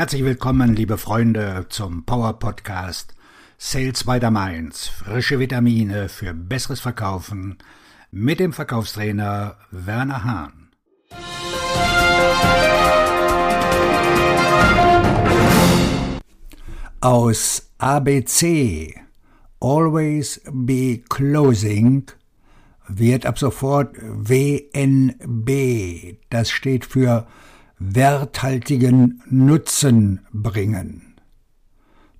Herzlich willkommen, liebe Freunde, zum Power Podcast Sales by the Mainz. Frische Vitamine für besseres Verkaufen mit dem Verkaufstrainer Werner Hahn. Aus ABC Always Be Closing wird ab sofort WNB. Das steht für werthaltigen Nutzen bringen.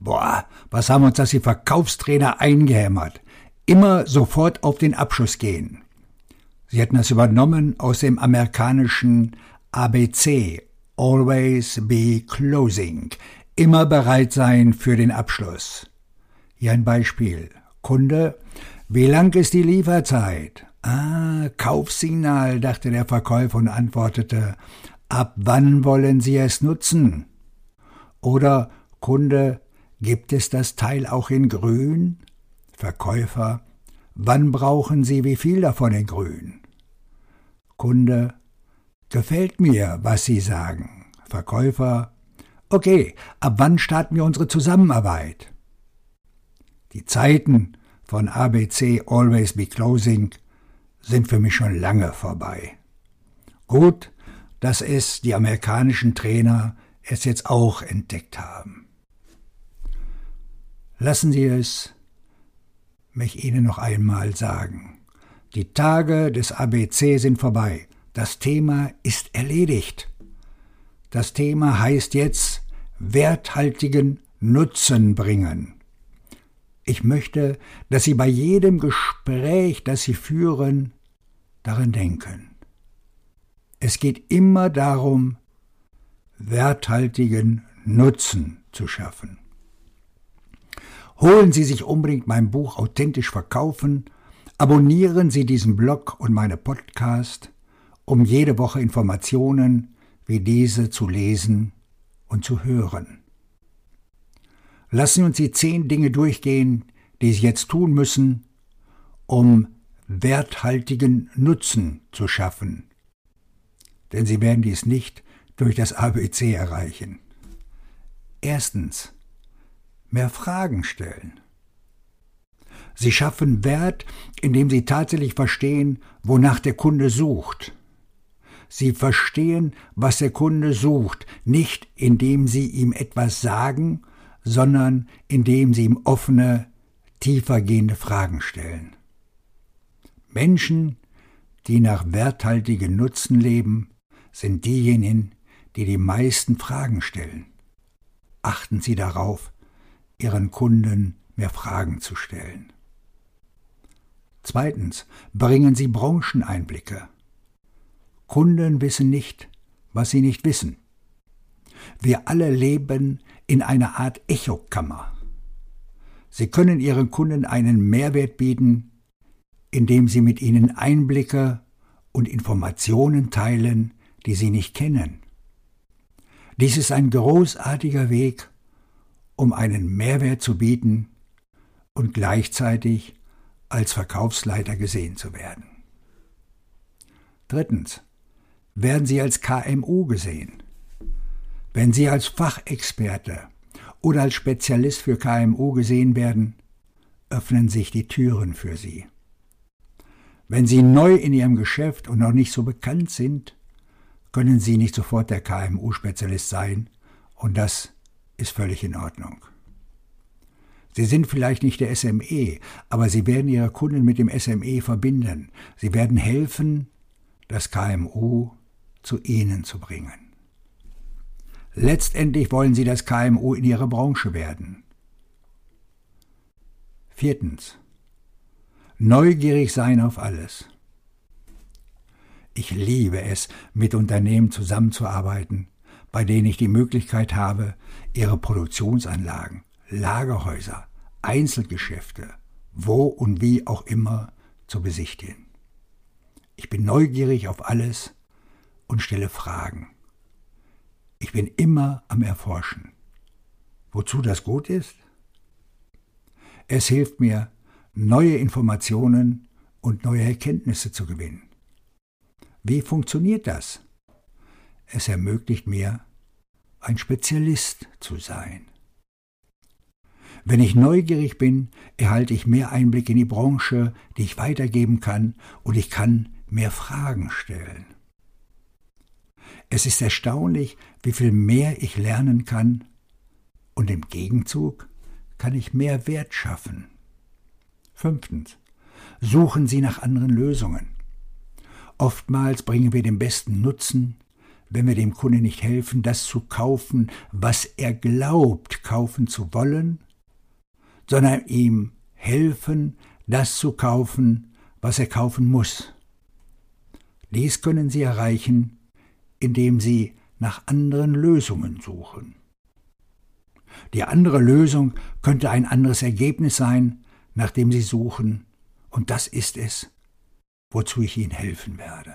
Boah, was haben uns das die Verkaufstrainer eingehämmert? Immer sofort auf den Abschluss gehen. Sie hätten das übernommen aus dem amerikanischen ABC, Always be closing, immer bereit sein für den Abschluss. Hier ein Beispiel. Kunde, wie lang ist die Lieferzeit? Ah, Kaufsignal, dachte der Verkäufer und antwortete, ab wann wollen Sie es nutzen? Oder Kunde, gibt es das Teil auch in grün? Verkäufer, wann brauchen Sie wie viel davon in grün? Kunde, gefällt mir, was Sie sagen. Verkäufer, okay, ab wann starten wir unsere Zusammenarbeit? Die Zeiten von ABC Always Be Closing sind für mich schon lange vorbei. Gut, dass es die amerikanischen Trainer es jetzt auch entdeckt haben. Lassen Sie es mich Ihnen noch einmal sagen. Die Tage des ABC sind vorbei. Das Thema ist erledigt. Das Thema heißt jetzt werthaltigen Nutzen bringen. Ich möchte, dass Sie bei jedem Gespräch, das Sie führen, daran denken. Es geht immer darum, werthaltigen Nutzen zu schaffen. Holen Sie sich unbedingt mein Buch Authentisch verkaufen, abonnieren Sie diesen Blog und meine Podcast, um jede Woche Informationen wie diese zu lesen und zu hören. Lassen Sie uns die zehn Dinge durchgehen, die Sie jetzt tun müssen, um werthaltigen Nutzen zu schaffen denn sie werden dies nicht durch das ABC erreichen. Erstens. Mehr Fragen stellen. Sie schaffen Wert, indem sie tatsächlich verstehen, wonach der Kunde sucht. Sie verstehen, was der Kunde sucht, nicht indem sie ihm etwas sagen, sondern indem sie ihm offene, tiefergehende Fragen stellen. Menschen, die nach werthaltigen Nutzen leben, sind diejenigen, die die meisten Fragen stellen. Achten Sie darauf, Ihren Kunden mehr Fragen zu stellen. Zweitens, bringen Sie Brancheneinblicke. Kunden wissen nicht, was sie nicht wissen. Wir alle leben in einer Art Echokammer. Sie können Ihren Kunden einen Mehrwert bieten, indem Sie mit ihnen Einblicke und Informationen teilen, die sie nicht kennen. Dies ist ein großartiger Weg, um einen Mehrwert zu bieten und gleichzeitig als Verkaufsleiter gesehen zu werden. Drittens. Werden Sie als KMU gesehen? Wenn Sie als Fachexperte oder als Spezialist für KMU gesehen werden, öffnen sich die Türen für Sie. Wenn Sie neu in Ihrem Geschäft und noch nicht so bekannt sind, können Sie nicht sofort der KMU-Spezialist sein und das ist völlig in Ordnung. Sie sind vielleicht nicht der SME, aber Sie werden Ihre Kunden mit dem SME verbinden. Sie werden helfen, das KMU zu Ihnen zu bringen. Letztendlich wollen Sie das KMU in Ihrer Branche werden. Viertens. Neugierig sein auf alles. Ich liebe es, mit Unternehmen zusammenzuarbeiten, bei denen ich die Möglichkeit habe, ihre Produktionsanlagen, Lagerhäuser, Einzelgeschäfte, wo und wie auch immer zu besichtigen. Ich bin neugierig auf alles und stelle Fragen. Ich bin immer am Erforschen. Wozu das gut ist? Es hilft mir, neue Informationen und neue Erkenntnisse zu gewinnen. Wie funktioniert das? Es ermöglicht mir, ein Spezialist zu sein. Wenn ich neugierig bin, erhalte ich mehr Einblick in die Branche, die ich weitergeben kann, und ich kann mehr Fragen stellen. Es ist erstaunlich, wie viel mehr ich lernen kann, und im Gegenzug kann ich mehr Wert schaffen. Fünftens. Suchen Sie nach anderen Lösungen. Oftmals bringen wir den besten Nutzen, wenn wir dem Kunden nicht helfen, das zu kaufen, was er glaubt kaufen zu wollen, sondern ihm helfen, das zu kaufen, was er kaufen muss. Dies können Sie erreichen, indem Sie nach anderen Lösungen suchen. Die andere Lösung könnte ein anderes Ergebnis sein, nach dem Sie suchen, und das ist es, wozu ich Ihnen helfen werde.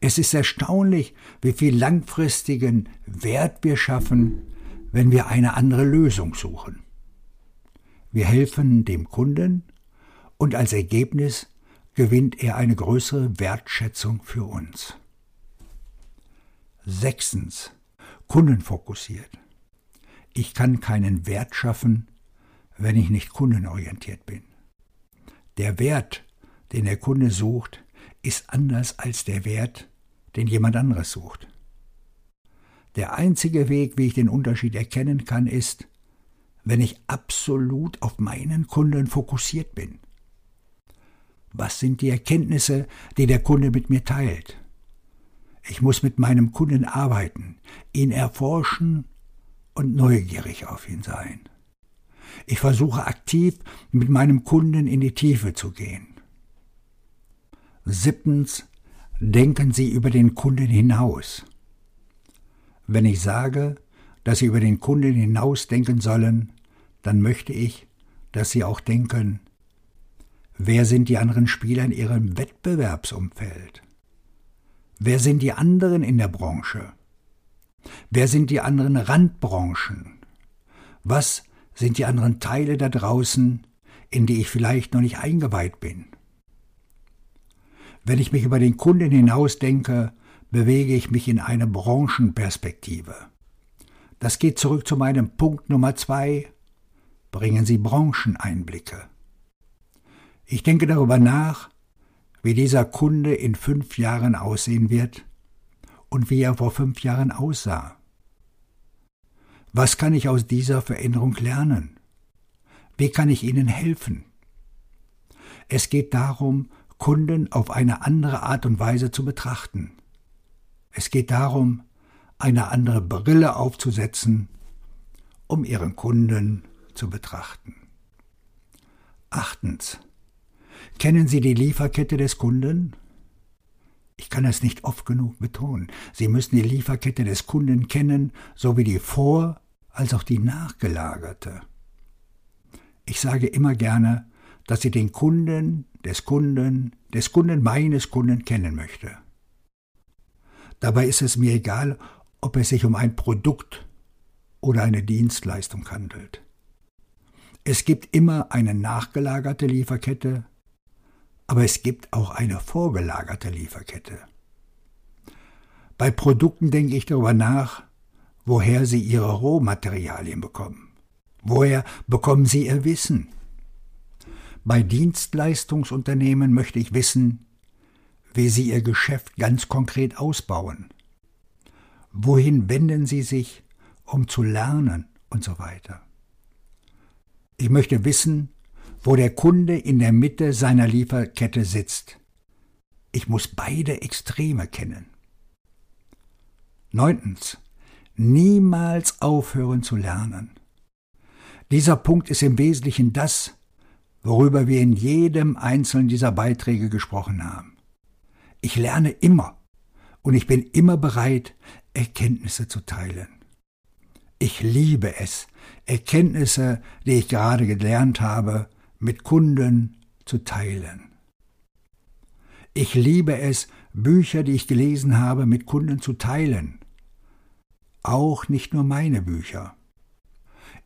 Es ist erstaunlich, wie viel langfristigen Wert wir schaffen, wenn wir eine andere Lösung suchen. Wir helfen dem Kunden und als Ergebnis gewinnt er eine größere Wertschätzung für uns. Sechstens. Kundenfokussiert. Ich kann keinen Wert schaffen, wenn ich nicht kundenorientiert bin. Der Wert, den der Kunde sucht, ist anders als der Wert, den jemand anderes sucht. Der einzige Weg, wie ich den Unterschied erkennen kann, ist, wenn ich absolut auf meinen Kunden fokussiert bin. Was sind die Erkenntnisse, die der Kunde mit mir teilt? Ich muss mit meinem Kunden arbeiten, ihn erforschen und neugierig auf ihn sein. Ich versuche aktiv mit meinem Kunden in die Tiefe zu gehen. Siebtens, denken Sie über den Kunden hinaus. Wenn ich sage, dass Sie über den Kunden hinaus denken sollen, dann möchte ich, dass Sie auch denken, wer sind die anderen Spieler in Ihrem Wettbewerbsumfeld? Wer sind die anderen in der Branche? Wer sind die anderen Randbranchen? Was sind die anderen Teile da draußen, in die ich vielleicht noch nicht eingeweiht bin? Wenn ich mich über den Kunden hinaus denke, bewege ich mich in eine Branchenperspektive. Das geht zurück zu meinem Punkt Nummer zwei. Bringen Sie Brancheneinblicke. Ich denke darüber nach, wie dieser Kunde in fünf Jahren aussehen wird und wie er vor fünf Jahren aussah. Was kann ich aus dieser Veränderung lernen? Wie kann ich ihnen helfen? Es geht darum, Kunden auf eine andere Art und Weise zu betrachten. Es geht darum, eine andere Brille aufzusetzen, um ihren Kunden zu betrachten. Achtens. Kennen Sie die Lieferkette des Kunden? Ich kann es nicht oft genug betonen. Sie müssen die Lieferkette des Kunden kennen, sowie die vor- als auch die nachgelagerte. Ich sage immer gerne, dass ich den Kunden, des Kunden, des Kunden meines Kunden kennen möchte. Dabei ist es mir egal, ob es sich um ein Produkt oder eine Dienstleistung handelt. Es gibt immer eine nachgelagerte Lieferkette, aber es gibt auch eine vorgelagerte Lieferkette. Bei Produkten denke ich darüber nach, woher sie ihre Rohmaterialien bekommen. Woher bekommen sie ihr Wissen? Bei Dienstleistungsunternehmen möchte ich wissen, wie sie ihr Geschäft ganz konkret ausbauen. Wohin wenden sie sich, um zu lernen und so weiter. Ich möchte wissen, wo der Kunde in der Mitte seiner Lieferkette sitzt. Ich muss beide Extreme kennen. Neuntens niemals aufhören zu lernen. Dieser Punkt ist im Wesentlichen das, worüber wir in jedem einzelnen dieser Beiträge gesprochen haben. Ich lerne immer und ich bin immer bereit, Erkenntnisse zu teilen. Ich liebe es, Erkenntnisse, die ich gerade gelernt habe, mit Kunden zu teilen. Ich liebe es, Bücher, die ich gelesen habe, mit Kunden zu teilen auch nicht nur meine Bücher.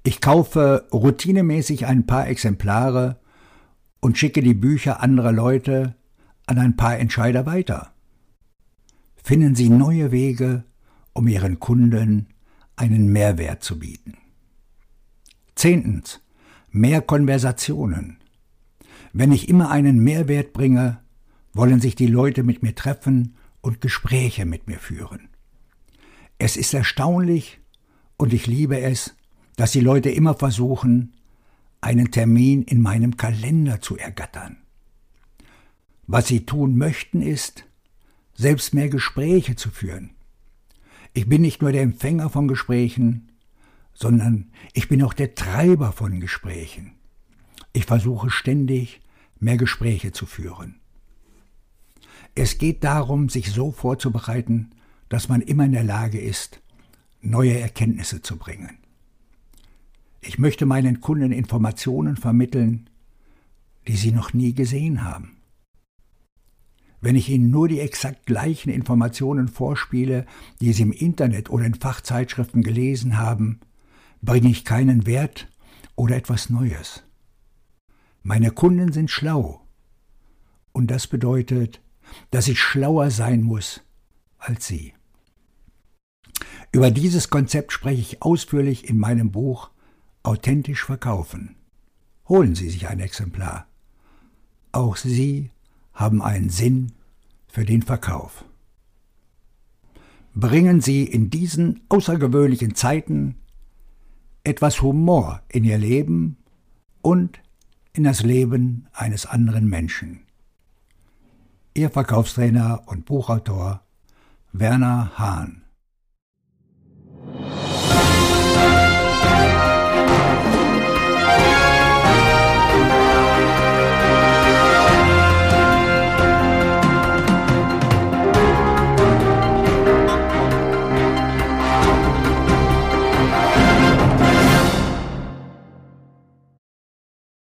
Ich kaufe routinemäßig ein paar Exemplare und schicke die Bücher anderer Leute an ein paar Entscheider weiter. Finden Sie neue Wege, um Ihren Kunden einen Mehrwert zu bieten. Zehntens. Mehr Konversationen. Wenn ich immer einen Mehrwert bringe, wollen sich die Leute mit mir treffen und Gespräche mit mir führen. Es ist erstaunlich, und ich liebe es, dass die Leute immer versuchen, einen Termin in meinem Kalender zu ergattern. Was sie tun möchten, ist, selbst mehr Gespräche zu führen. Ich bin nicht nur der Empfänger von Gesprächen, sondern ich bin auch der Treiber von Gesprächen. Ich versuche ständig, mehr Gespräche zu führen. Es geht darum, sich so vorzubereiten, dass man immer in der Lage ist, neue Erkenntnisse zu bringen. Ich möchte meinen Kunden Informationen vermitteln, die sie noch nie gesehen haben. Wenn ich ihnen nur die exakt gleichen Informationen vorspiele, die sie im Internet oder in Fachzeitschriften gelesen haben, bringe ich keinen Wert oder etwas Neues. Meine Kunden sind schlau. Und das bedeutet, dass ich schlauer sein muss als sie. Über dieses Konzept spreche ich ausführlich in meinem Buch Authentisch verkaufen. Holen Sie sich ein Exemplar. Auch Sie haben einen Sinn für den Verkauf. Bringen Sie in diesen außergewöhnlichen Zeiten etwas Humor in Ihr Leben und in das Leben eines anderen Menschen. Ihr Verkaufstrainer und Buchautor Werner Hahn